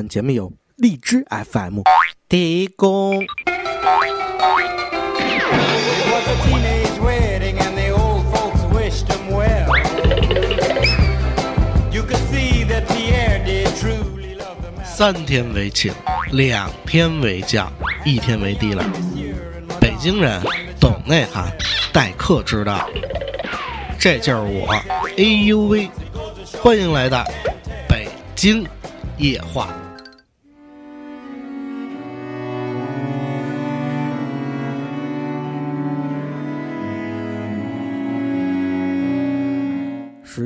本节目由荔枝 FM 提供。三天为请，两天为将，一天为低了。北京人懂内涵，待客之道。这就是我，哎呦喂！欢迎来到北京夜话。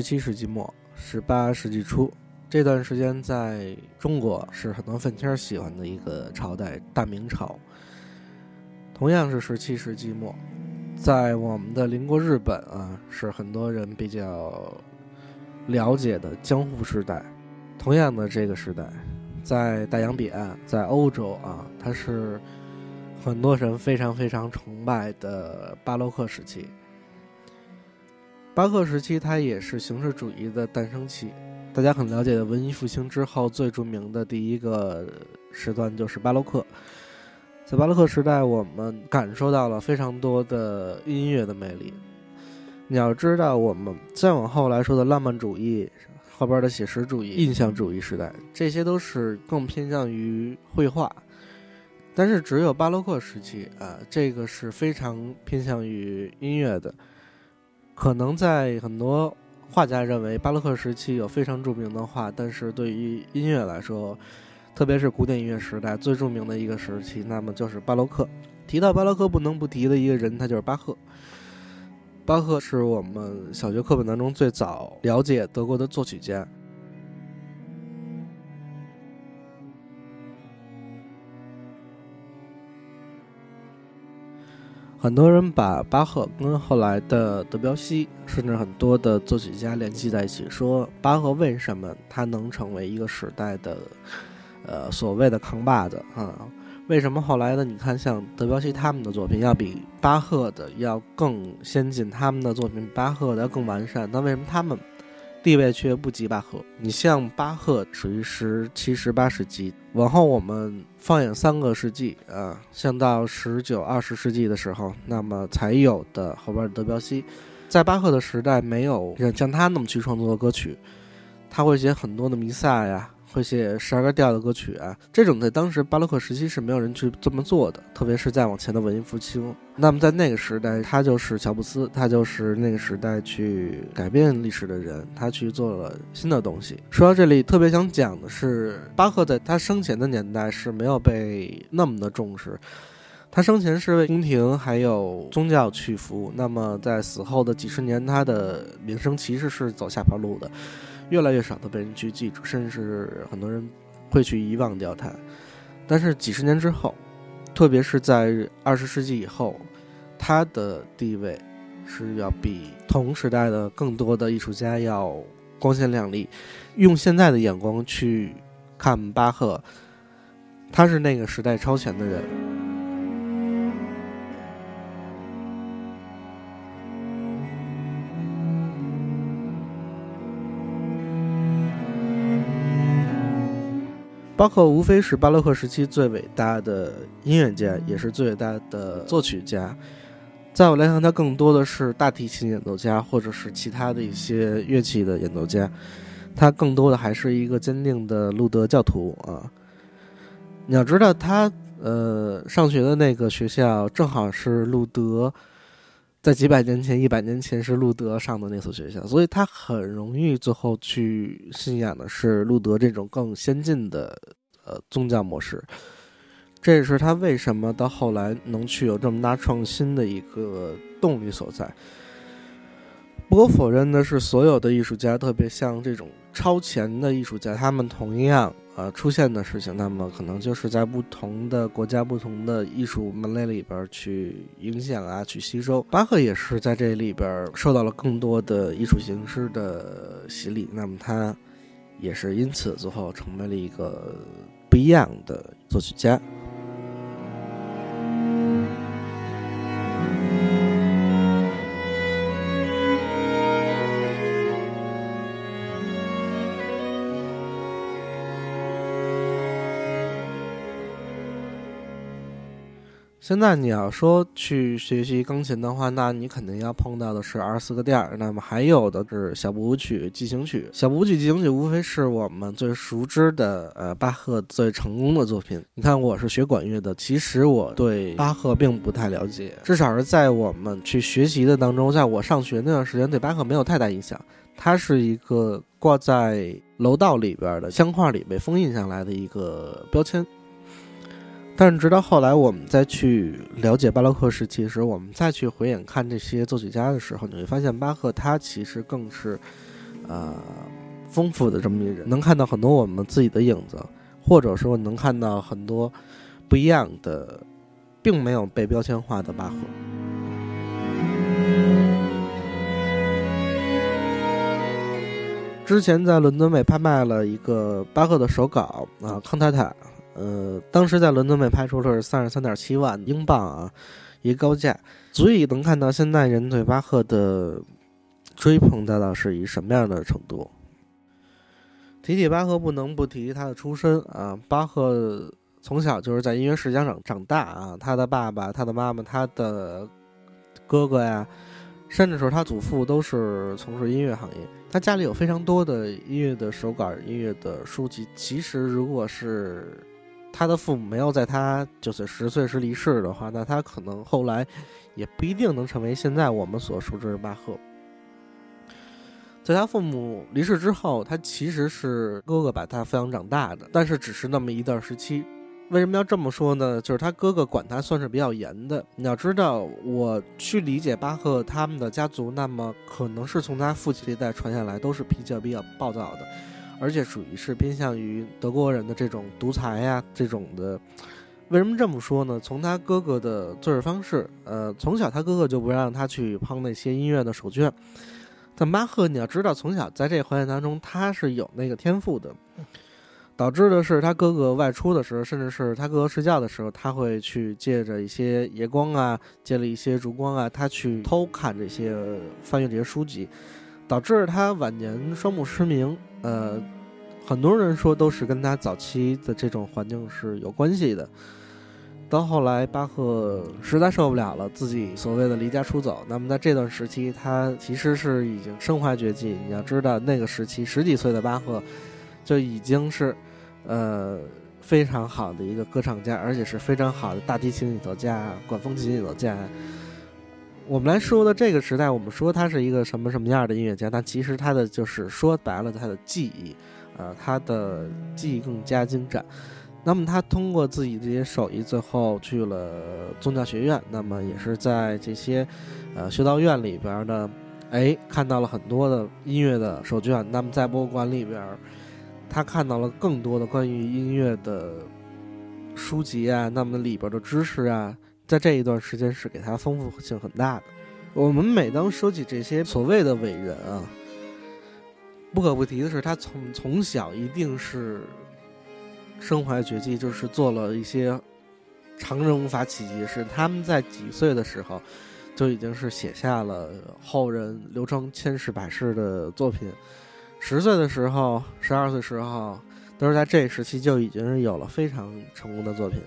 七世纪末，十八世纪初，这段时间在中国是很多愤青喜欢的一个朝代——大明朝。同样是十七世纪末，在我们的邻国日本啊，是很多人比较了解的江户时代。同样的这个时代，在大洋彼岸，在欧洲啊，它是很多人非常非常崇拜的巴洛克时期。巴赫时期，它也是形式主义的诞生期。大家很了解的文艺复兴之后，最著名的第一个时段就是巴洛克。在巴洛克时代，我们感受到了非常多的音乐的魅力。你要知道，我们再往后来说的浪漫主义，后边的写实主义、印象主义时代，这些都是更偏向于绘画。但是只有巴洛克时期啊，这个是非常偏向于音乐的。可能在很多画家认为巴洛克时期有非常著名的画，但是对于音乐来说，特别是古典音乐时代最著名的一个时期，那么就是巴洛克。提到巴洛克，不能不提的一个人，他就是巴赫。巴赫是我们小学课本当中最早了解德国的作曲家。很多人把巴赫跟后来的德彪西，甚至很多的作曲家联系在一起，说巴赫为什么他能成为一个时代的，呃，所谓的扛把子啊？为什么后来的你看像德彪西他们的作品要比巴赫的要更先进，他们的作品比巴赫的要更完善？那为什么他们地位却不及巴赫？你像巴赫属于十七、十八世纪，往后我们放眼三个世纪啊，像到十九、二十世纪的时候，那么才有的后边的德彪西，在巴赫的时代没有像他那么去创作的歌曲，他会写很多的弥撒呀。会写十二个调的歌曲啊，这种在当时巴洛克时期是没有人去这么做的，特别是在往前的文艺复兴。那么在那个时代，他就是乔布斯，他就是那个时代去改变历史的人，他去做了新的东西。说到这里，特别想讲的是，巴赫在他生前的年代是没有被那么的重视，他生前是为宫廷还有宗教去服务。那么在死后的几十年，他的名声其实是走下坡路的。越来越少的被人去记住，甚至很多人会去遗忘掉他。但是几十年之后，特别是在二十世纪以后，他的地位是要比同时代的更多的艺术家要光鲜亮丽。用现在的眼光去看巴赫，他是那个时代超前的人。巴赫无非是巴洛克时期最伟大的音乐家，也是最伟大的作曲家。在我来看，他更多的是大提琴演奏家，或者是其他的一些乐器的演奏家。他更多的还是一个坚定的路德教徒啊！你要知道，他呃上学的那个学校正好是路德在几百年前、一百年前是路德上的那所学校，所以他很容易最后去信仰的是路德这种更先进的呃宗教模式。这也是他为什么到后来能去有这么大创新的一个动力所在。不可否认的是，所有的艺术家，特别像这种超前的艺术家，他们同样呃出现的事情，那么可能就是在不同的国家、不同的艺术门类里边去影响啊，去吸收。巴赫也是在这里边受到了更多的艺术形式的洗礼，那么他也是因此最后成为了一个不一样的作曲家。现在你要说去学习钢琴的话，那你肯定要碰到的是二十四个调儿，那么还有的是小步舞曲、进行曲。小步舞曲、进行曲无非是我们最熟知的呃巴赫最成功的作品。你看，我是学管乐的，其实我对巴赫并不太了解，至少是在我们去学习的当中，在我上学那段时间，对巴赫没有太大影响。它是一个挂在楼道里边的相框里被封印下来的一个标签。但是直到后来，我们再去了解巴洛克时期时，我们再去回眼看这些作曲家的时候，你会发现巴赫他其实更是，呃，丰富的这么一人，能看到很多我们自己的影子，或者说能看到很多不一样的，并没有被标签化的巴赫。之前在伦敦被拍卖了一个巴赫的手稿啊，康泰泰。呃，当时在伦敦被拍出了是三十三点七万英镑啊，一个高价，足以能看到现代人对巴赫的追捧达到是以什么样的程度。提起巴赫，不能不提他的出身啊。巴赫从小就是在音乐世家长长大啊，他的爸爸、他的妈妈、他的哥哥呀，甚至是他祖父都是从事音乐行业。他家里有非常多的音乐的手稿、音乐的书籍。其实，如果是他的父母没有在他九岁十岁时离世的话，那他可能后来也不一定能成为现在我们所熟知的巴赫。在他父母离世之后，他其实是哥哥把他抚养长大的，但是只是那么一段时期。为什么要这么说呢？就是他哥哥管他算是比较严的。你要知道，我去理解巴赫他们的家族，那么可能是从他父亲这代传下来，都是脾气比较暴躁的。而且属于是偏向于德国人的这种独裁呀，这种的。为什么这么说呢？从他哥哥的做事方式，呃，从小他哥哥就不让他去碰那些音乐的手绢。但巴赫，你要知道，从小在这个环境当中，他是有那个天赋的，导致的是他哥哥外出的时候，甚至是他哥哥睡觉的时候，他会去借着一些夜光啊，借了一些烛光啊，他去偷看这些翻阅这些书籍。导致他晚年双目失明，呃，很多人说都是跟他早期的这种环境是有关系的。到后来，巴赫实在受不了了，自己所谓的离家出走。那么在这段时期，他其实是已经身怀绝技。你要知道，那个时期十几岁的巴赫就已经是，呃，非常好的一个歌唱家，而且是非常好的大提琴演奏家、管风琴演奏家。我们来说的这个时代，我们说他是一个什么什么样的音乐家？但其实他的就是说白了，他的技艺，呃，他的技艺更加精湛。那么他通过自己这些手艺，最后去了宗教学院。那么也是在这些，呃，修道院里边呢，哎，看到了很多的音乐的手卷。那么在博物馆里边，他看到了更多的关于音乐的书籍啊，那么里边的知识啊。在这一段时间是给他丰富性很大的。我们每当说起这些所谓的伟人啊，不可不提的是，他从从小一定是身怀绝技，就是做了一些常人无法企及的事。他们在几岁的时候就已经是写下了后人流传千世百世的作品。十岁的时候，十二岁时候，都是在这时期就已经有了非常成功的作品。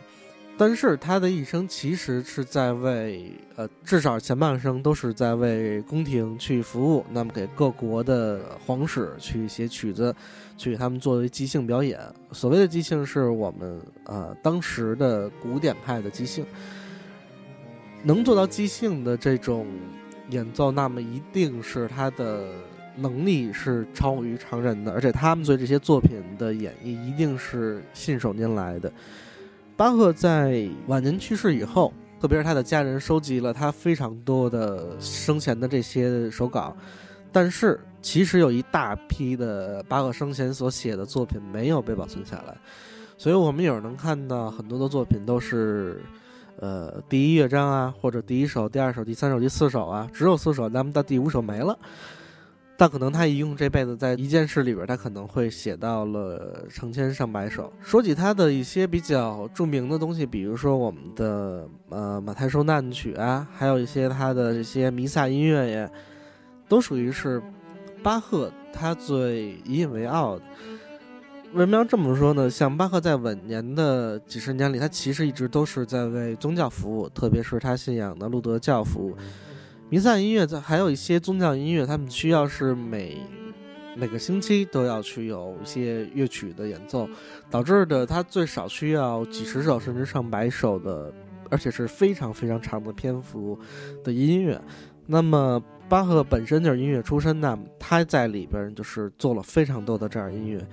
但是他的一生其实是在为，呃，至少前半生都是在为宫廷去服务，那么给各国的皇室去写曲子，去给他们作为即兴表演。所谓的即兴，是我们呃当时的古典派的即兴。能做到即兴的这种演奏，那么一定是他的能力是超于常人的，而且他们对这些作品的演绎一定是信手拈来的。巴赫在晚年去世以后，特别是他的家人收集了他非常多的生前的这些手稿，但是其实有一大批的巴赫生前所写的作品没有被保存下来，所以我们有时能看到很多的作品都是，呃，第一乐章啊，或者第一首、第二首、第三首、第四首啊，只有四首，那么到第五首没了。但可能他一用这辈子在一件事里边，他可能会写到了成千上百首。说起他的一些比较著名的东西，比如说我们的呃马太受难曲啊，还有一些他的这些弥撒音乐呀，都属于是巴赫他最引以为傲的。为什么要这么说呢？像巴赫在晚年的几十年里，他其实一直都是在为宗教服务，特别是他信仰的路德教服务。弥撒音乐在还有一些宗教音乐，他们需要是每每个星期都要去有一些乐曲的演奏，导致的他最少需要几十首甚至上百首的，而且是非常非常长的篇幅的音乐。那么巴赫本身就是音乐出身，那么他在里边就是做了非常多的这样音乐，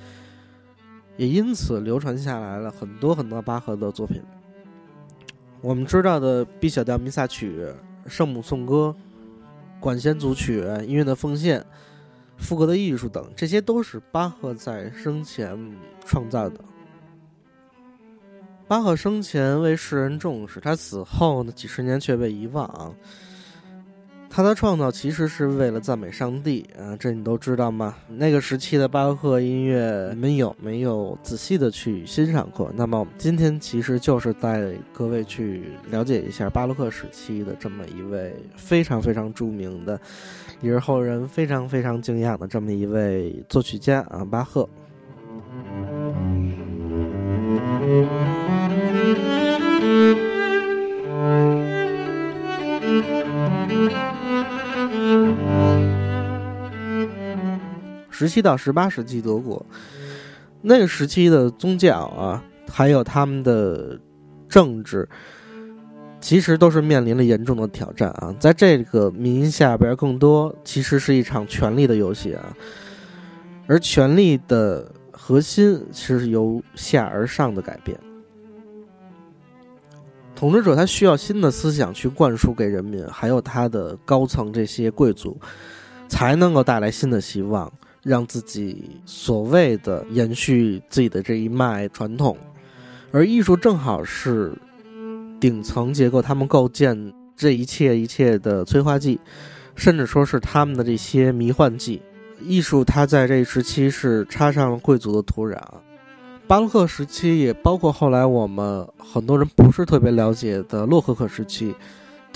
也因此流传下来了很多很多巴赫的作品。我们知道的 B 小调弥撒曲、圣母颂歌、管弦组曲、音乐的奉献、赋格的艺术等，这些都是巴赫在生前创造的。巴赫生前为世人重视，他死后呢几十年却被遗忘。他的创造其实是为了赞美上帝啊，这你都知道吗？那个时期的巴赫音乐，你们有没有仔细的去欣赏过？那么我们今天其实就是带各位去了解一下巴洛克时期的这么一位非常非常著名的，也是后人非常非常敬仰的这么一位作曲家啊，巴赫。十七到十八世纪德国，那个时期的宗教啊，还有他们的政治，其实都是面临了严重的挑战啊。在这个民下边，更多其实是一场权力的游戏啊，而权力的核心是由下而上的改变。统治者他需要新的思想去灌输给人民，还有他的高层这些贵族，才能够带来新的希望。让自己所谓的延续自己的这一脉传统，而艺术正好是顶层结构，他们构建这一切一切的催化剂，甚至说是他们的这些迷幻剂。艺术它在这一时期是插上了贵族的土壤，巴洛克时期也包括后来我们很多人不是特别了解的洛可可时期。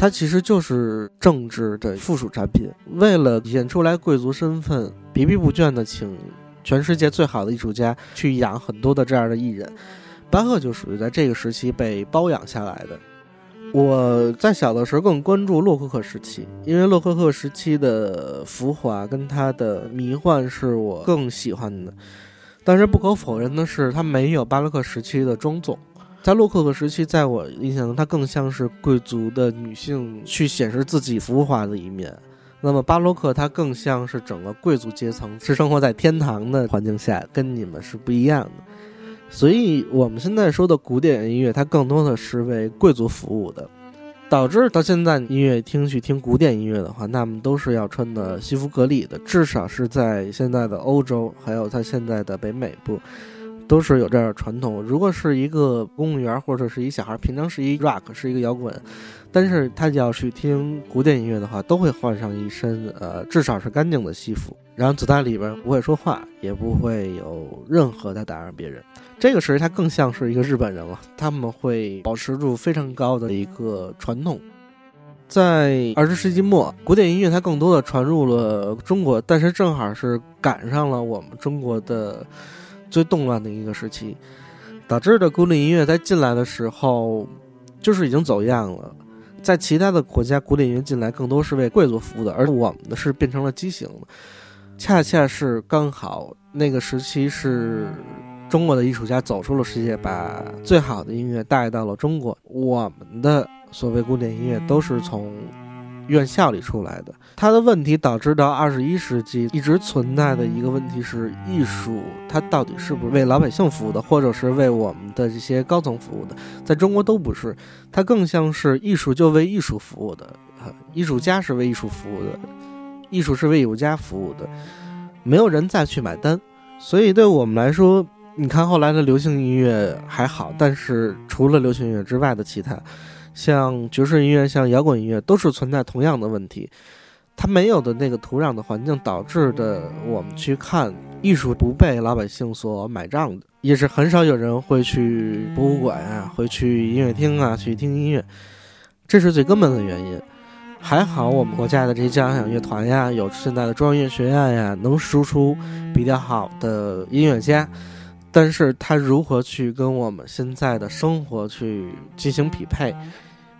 它其实就是政治的附属产品，为了体现出来贵族身份，孜孜不倦地请全世界最好的艺术家去养很多的这样的艺人。巴赫就属于在这个时期被包养下来的。我在小的时候更关注洛可可时期，因为洛可可时期的浮华跟它的迷幻是我更喜欢的。但是不可否认的是，它没有巴洛克时期的庄重。在洛可可时期，在我印象中，它更像是贵族的女性去显示自己浮华的一面。那么巴洛克，它更像是整个贵族阶层是生活在天堂的环境下，跟你们是不一样的。所以，我们现在说的古典音乐，它更多的是为贵族服务的，导致到现在音乐厅去听古典音乐的话，那么都是要穿的西服革履的，至少是在现在的欧洲，还有它现在的北美部。都是有这样的传统。如果是一个公务员或者是一小孩，平常是一 rock，是一个摇滚，但是他要去听古典音乐的话，都会换上一身呃，至少是干净的西服，然后走在里边不会说话，也不会有任何的打扰别人。这个时候他更像是一个日本人了，他们会保持住非常高的一个传统。在二十世纪末，古典音乐它更多的传入了中国，但是正好是赶上了我们中国的。最动乱的一个时期，导致的古典音乐在进来的时候，就是已经走样了。在其他的国家，古典音乐进来更多是为贵族服务的，而我们的是变成了畸形的。恰恰是刚好那个时期是中国的艺术家走出了世界，把最好的音乐带到了中国。我们的所谓古典音乐都是从。院校里出来的，他的问题导致到二十一世纪一直存在的一个问题是：艺术它到底是不是为老百姓服务的，或者是为我们的这些高层服务的？在中国都不是，它更像是艺术就为艺术服务的，艺术家是为艺术服务的，艺术是为艺术家服务的，没有人再去买单。所以对我们来说，你看后来的流行音乐还好，但是除了流行音乐之外的其他。像爵士音乐、像摇滚音乐，都是存在同样的问题。它没有的那个土壤的环境导致的，我们去看艺术不被老百姓所买账的，也是很少有人会去博物馆啊，会去音乐厅啊去听音乐，这是最根本的原因。还好我们国家的这些交响乐团呀，有现在的中央音乐学院呀，能输出比较好的音乐家。但是它如何去跟我们现在的生活去进行匹配，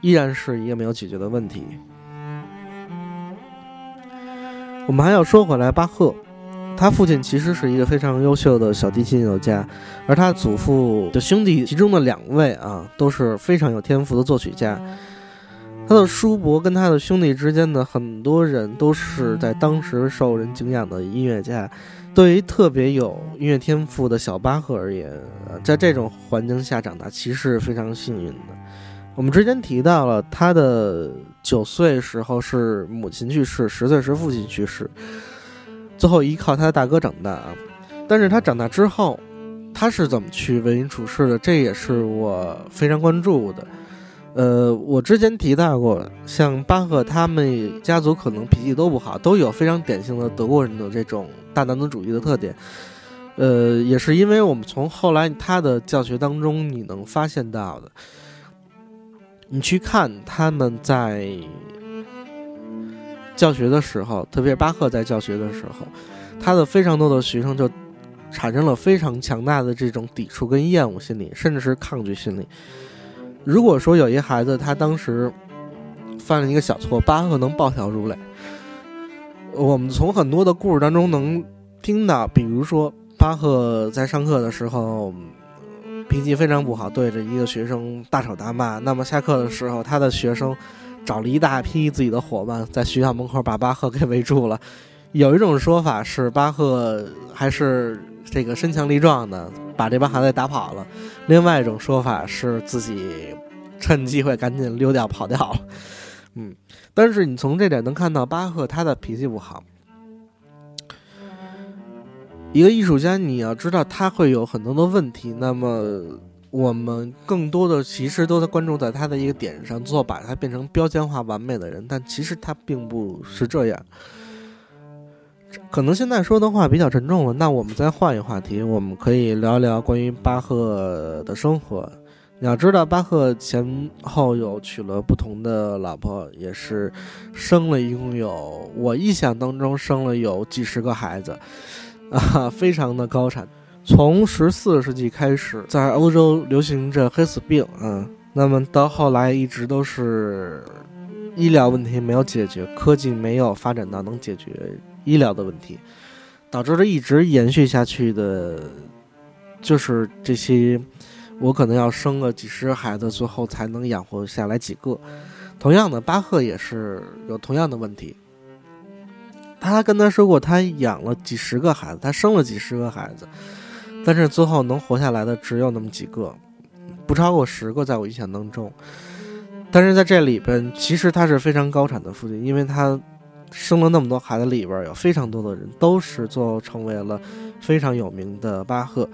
依然是一个没有解决的问题。我们还要说回来，巴赫，他父亲其实是一个非常优秀的小提琴演奏家，而他祖父的兄弟其中的两位啊，都是非常有天赋的作曲家。他的叔伯跟他的兄弟之间的很多人都是在当时受人敬仰的音乐家。对于特别有音乐天赋的小巴赫而言，在这种环境下长大，其实是非常幸运的。我们之前提到了，他的九岁时候是母亲去世，十岁时父亲去世，最后依靠他的大哥长大啊。但是他长大之后，他是怎么去为人处事的？这也是我非常关注的。呃，我之前提到过，像巴赫他们家族可能脾气都不好，都有非常典型的德国人的这种大男子主义的特点。呃，也是因为我们从后来他的教学当中，你能发现到的，你去看他们在教学的时候，特别是巴赫在教学的时候，他的非常多的学生就产生了非常强大的这种抵触跟厌恶心理，甚至是抗拒心理。如果说有一孩子他当时犯了一个小错，巴赫能暴跳如雷。我们从很多的故事当中能听到，比如说巴赫在上课的时候脾气非常不好，对着一个学生大吵大骂。那么下课的时候，他的学生找了一大批自己的伙伴，在学校门口把巴赫给围住了。有一种说法是巴赫还是这个身强力壮的，把这帮孩子打跑了；另外一种说法是自己趁机会赶紧溜掉跑掉了。嗯，但是你从这点能看到巴赫他的脾气不好。一个艺术家，你要知道他会有很多的问题，那么我们更多的其实都在关注在他的一个点上，最后把他变成标签化完美的人，但其实他并不是这样。可能现在说的话比较沉重了，那我们再换一话题，我们可以聊聊关于巴赫的生活。你要知道，巴赫前后有娶了不同的老婆，也是生了一共有我印象当中生了有几十个孩子，啊，非常的高产。从十四世纪开始，在欧洲流行着黑死病，嗯，那么到后来一直都是医疗问题没有解决，科技没有发展到能解决医疗的问题，导致着一直延续下去的，就是这些。我可能要生个几十个孩子，最后才能养活下来几个。同样的，巴赫也是有同样的问题。他跟他说过，他养了几十个孩子，他生了几十个孩子，但是最后能活下来的只有那么几个，不超过十个，在我印象当中。但是在这里边，其实他是非常高产的父亲，因为他生了那么多孩子，里边有非常多的人都是最后成为了非常有名的巴赫。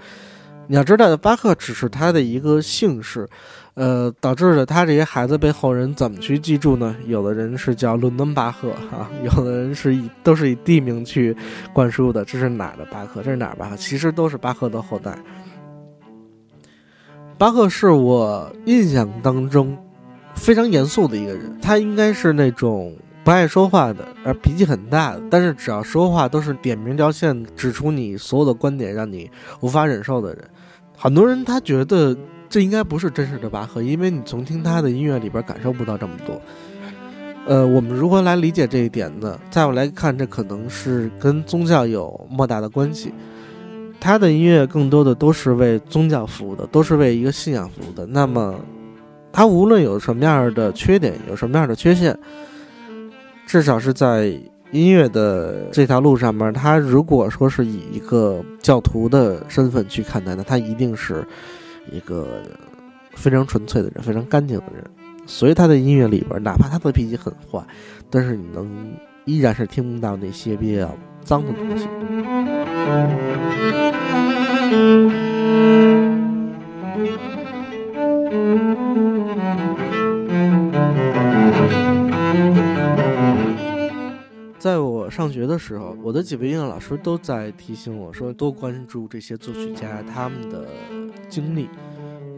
你要知道，巴赫只是他的一个姓氏，呃，导致了他这些孩子被后人怎么去记住呢？有的人是叫伦敦巴赫啊，有的人是以都是以地名去灌输的。这是哪的巴赫？这是哪儿巴赫？其实都是巴赫的后代。巴赫是我印象当中非常严肃的一个人，他应该是那种不爱说话的，而脾气很大的，但是只要说话都是点名道姓，指出你所有的观点，让你无法忍受的人。很多人他觉得这应该不是真实的巴赫，因为你从听他的音乐里边感受不到这么多。呃，我们如何来理解这一点呢？在我来看，这可能是跟宗教有莫大的关系。他的音乐更多的都是为宗教服务的，都是为一个信仰服务的。那么，他无论有什么样的缺点，有什么样的缺陷，至少是在。音乐的这条路上面，他如果说是以一个教徒的身份去看待呢，他一定是一个非常纯粹的人，非常干净的人。所以他的音乐里边，哪怕他的脾气很坏，但是你能依然是听不到那些比较脏的东西。在我上学的时候，我的几位音乐老师都在提醒我说，多关注这些作曲家他们的经历，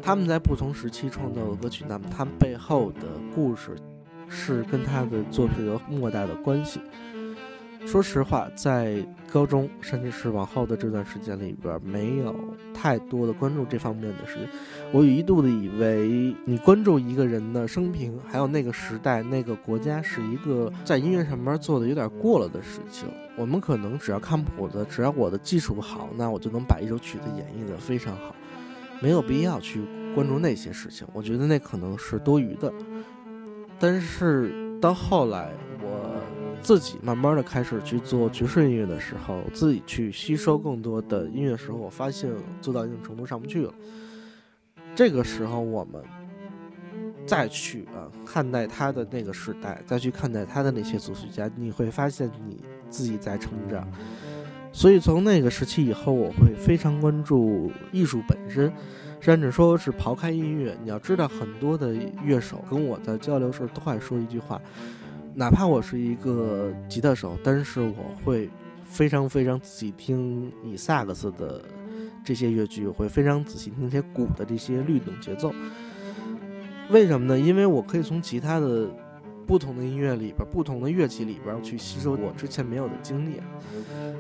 他们在不同时期创造的歌曲，那么他们背后的故事是跟他的作品有莫大的关系。说实话，在高中甚至是往后的这段时间里边，没有太多的关注这方面的事情。我有一度的以为，你关注一个人的生平，还有那个时代、那个国家，是一个在音乐上面做的有点过了的事情。我们可能只要看谱子，只要我的技术好，那我就能把一首曲子演绎的非常好，没有必要去关注那些事情。我觉得那可能是多余的。但是到后来，自己慢慢的开始去做爵士音乐的时候，自己去吸收更多的音乐时候，我发现做到一定程度上不去了。这个时候，我们再去啊看待他的那个时代，再去看待他的那些作曲家，你会发现你自己在成长。所以从那个时期以后，我会非常关注艺术本身，甚至说是抛开音乐。你要知道，很多的乐手跟我的交流时都会说一句话：哪怕我是一个吉他手，但是我会非常非常仔细听你萨克斯的。这些乐句我会非常仔细听些鼓的这些律动节奏，为什么呢？因为我可以从其他的不同的音乐里边、不同的乐器里边去吸收我之前没有的经历。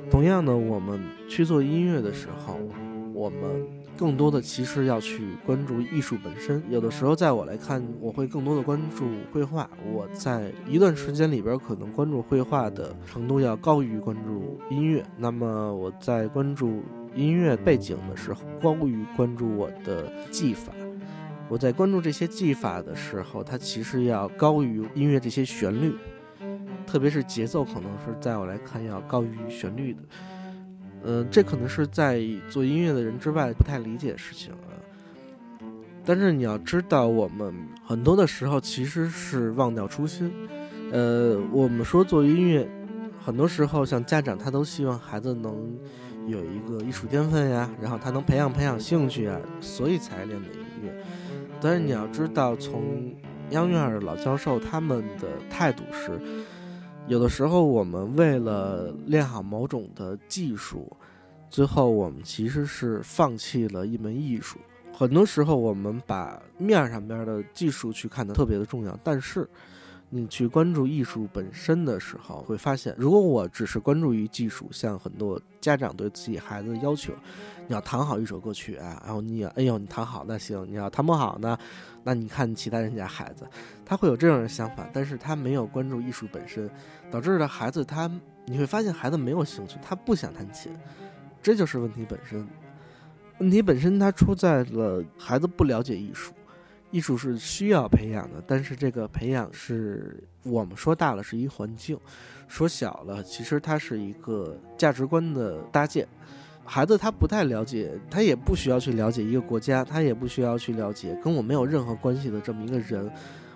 同样的，我们去做音乐的时候，我们更多的其实要去关注艺术本身。有的时候，在我来看，我会更多的关注绘画。我在一段时间里边，可能关注绘画的程度要高于关注音乐。那么我在关注。音乐背景的时候，高于关注我的技法。我在关注这些技法的时候，它其实要高于音乐这些旋律，特别是节奏，可能是在我来看要高于旋律的。嗯，这可能是在做音乐的人之外不太理解的事情啊。但是你要知道，我们很多的时候其实是忘掉初心。呃，我们说做音乐，很多时候像家长他都希望孩子能。有一个艺术天分呀，然后他能培养培养兴趣啊，所以才练的音乐。但是你要知道，从央院的老教授他们的态度是，有的时候我们为了练好某种的技术，最后我们其实是放弃了一门艺术。很多时候我们把面上边的技术去看的特别的重要，但是。你去关注艺术本身的时候，会发现，如果我只是关注于技术，像很多家长对自己孩子的要求，你要弹好一首歌曲啊，然后你，哎呦，你弹好那行，你要弹不好呢，那你看其他人家孩子，他会有这样的想法，但是他没有关注艺术本身，导致的孩子他，你会发现孩子没有兴趣，他不想弹琴，这就是问题本身。问题本身它出在了孩子不了解艺术。艺术是需要培养的，但是这个培养是我们说大了是一环境，说小了其实它是一个价值观的搭建。孩子他不太了解，他也不需要去了解一个国家，他也不需要去了解跟我没有任何关系的这么一个人。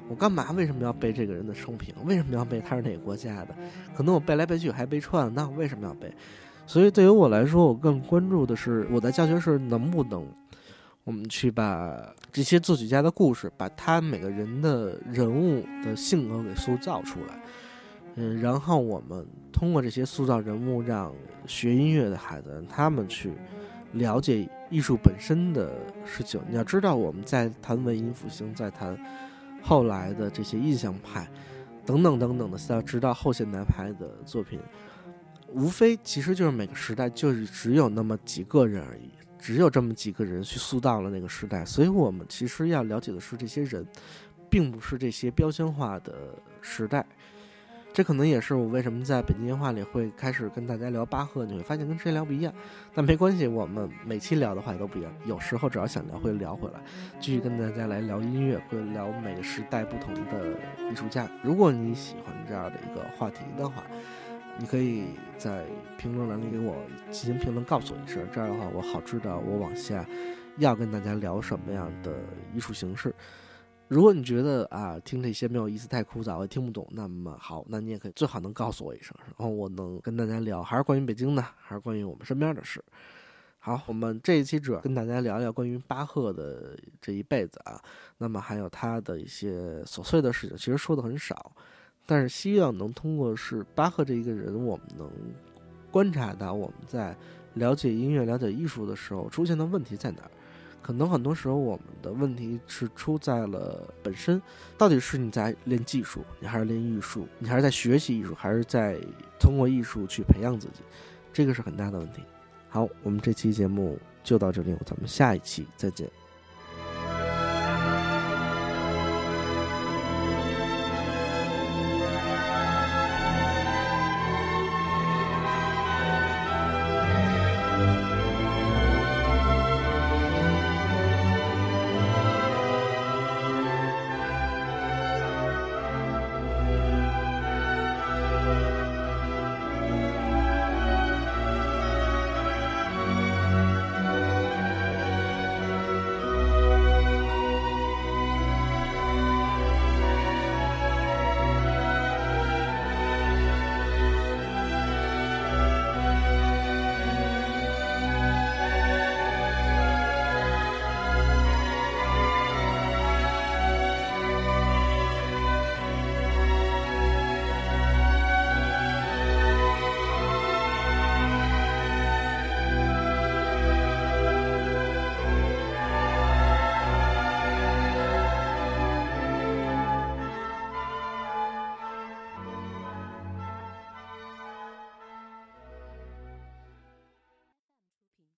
我干嘛？为什么要背这个人的生平？为什么要背他是哪个国家的？可能我背来背去还背串，那我为什么要背？所以对于我来说，我更关注的是我在教学时能不能。我们去把这些作曲家的故事，把他每个人的人物的性格给塑造出来，嗯，然后我们通过这些塑造人物，让学音乐的孩子他们去了解艺术本身的事情。你要知道，我们在谈文艺复兴，在谈后来的这些印象派等等等等的，要直到后现代派的作品，无非其实就是每个时代就是只有那么几个人而已。只有这么几个人去塑造了那个时代，所以我们其实要了解的是这些人，并不是这些标签化的时代。这可能也是我为什么在北京电话里会开始跟大家聊巴赫，你会发现跟之前聊不一样。但没关系，我们每期聊的话也都不一样。有时候只要想聊，会聊回来，继续跟大家来聊音乐，会聊每个时代不同的艺术家。如果你喜欢这样的一个话题的话。你可以在评论栏里给我进行评论，告诉我一声，这样的话我好知道我往下要跟大家聊什么样的艺术形式。如果你觉得啊听这些没有意思、太枯燥，我也听不懂，那么好，那你也可以最好能告诉我一声，然后我能跟大家聊，还是关于北京的，还是关于我们身边的事。好，我们这一期主要跟大家聊聊关于巴赫的这一辈子啊，那么还有他的一些琐碎的事情，其实说的很少。但是希望能通过是巴赫这一个人，我们能观察到我们在了解音乐、了解艺术的时候出现的问题在哪儿。可能很多时候我们的问题是出在了本身，到底是你在练技术，你还是练艺术，你还是在学习艺术，还是在通过艺术去培养自己，这个是很大的问题。好，我们这期节目就到这里，咱们下一期再见。